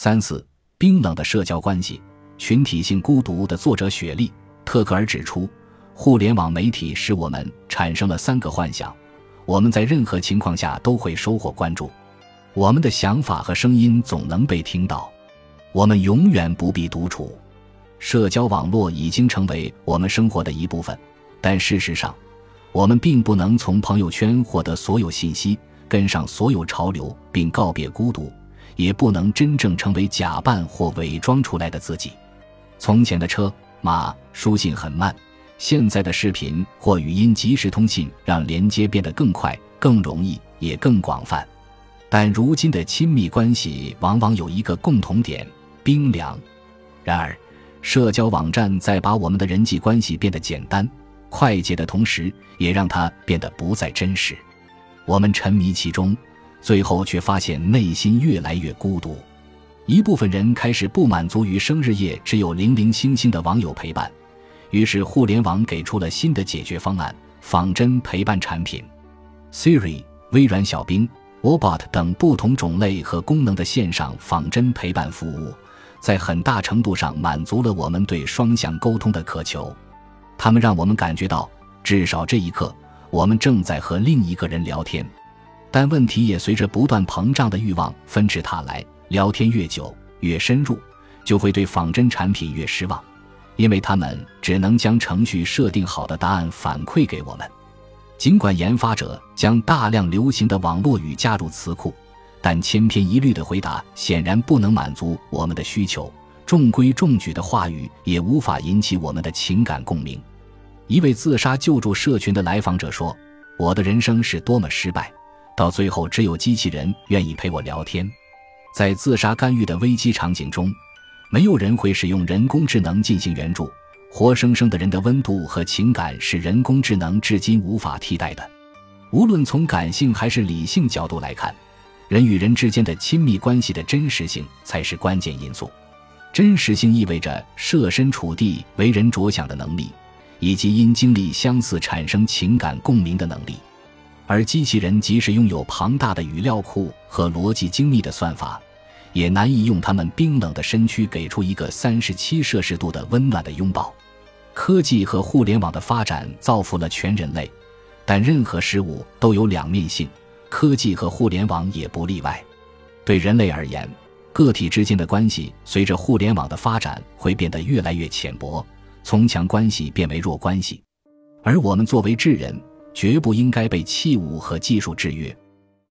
三四，冰冷的社交关系，群体性孤独的作者雪莉·特克尔指出，互联网媒体使我们产生了三个幻想：我们在任何情况下都会收获关注，我们的想法和声音总能被听到，我们永远不必独处。社交网络已经成为我们生活的一部分，但事实上，我们并不能从朋友圈获得所有信息，跟上所有潮流，并告别孤独。也不能真正成为假扮或伪装出来的自己。从前的车马书信很慢，现在的视频或语音即时通信让连接变得更快、更容易，也更广泛。但如今的亲密关系往往有一个共同点：冰凉。然而，社交网站在把我们的人际关系变得简单、快捷的同时，也让它变得不再真实。我们沉迷其中。最后却发现内心越来越孤独，一部分人开始不满足于生日夜只有零零星星的网友陪伴，于是互联网给出了新的解决方案——仿真陪伴产品，Siri、微软小冰、Wobot 等不同种类和功能的线上仿真陪伴服务，在很大程度上满足了我们对双向沟通的渴求。他们让我们感觉到，至少这一刻，我们正在和另一个人聊天。但问题也随着不断膨胀的欲望纷至沓来。聊天越久越深入，就会对仿真产品越失望，因为他们只能将程序设定好的答案反馈给我们。尽管研发者将大量流行的网络语加入词库，但千篇一律的回答显然不能满足我们的需求。中规中矩的话语也无法引起我们的情感共鸣。一位自杀救助社群的来访者说：“我的人生是多么失败。”到最后，只有机器人愿意陪我聊天。在自杀干预的危机场景中，没有人会使用人工智能进行援助。活生生的人的温度和情感是人工智能至今无法替代的。无论从感性还是理性角度来看，人与人之间的亲密关系的真实性才是关键因素。真实性意味着设身处地为人着想的能力，以及因经历相似产生情感共鸣的能力。而机器人即使拥有庞大的语料库和逻辑精密的算法，也难以用它们冰冷的身躯给出一个三十七摄氏度的温暖的拥抱。科技和互联网的发展造福了全人类，但任何事物都有两面性，科技和互联网也不例外。对人类而言，个体之间的关系随着互联网的发展会变得越来越浅薄，从强关系变为弱关系，而我们作为智人。绝不应该被器物和技术制约。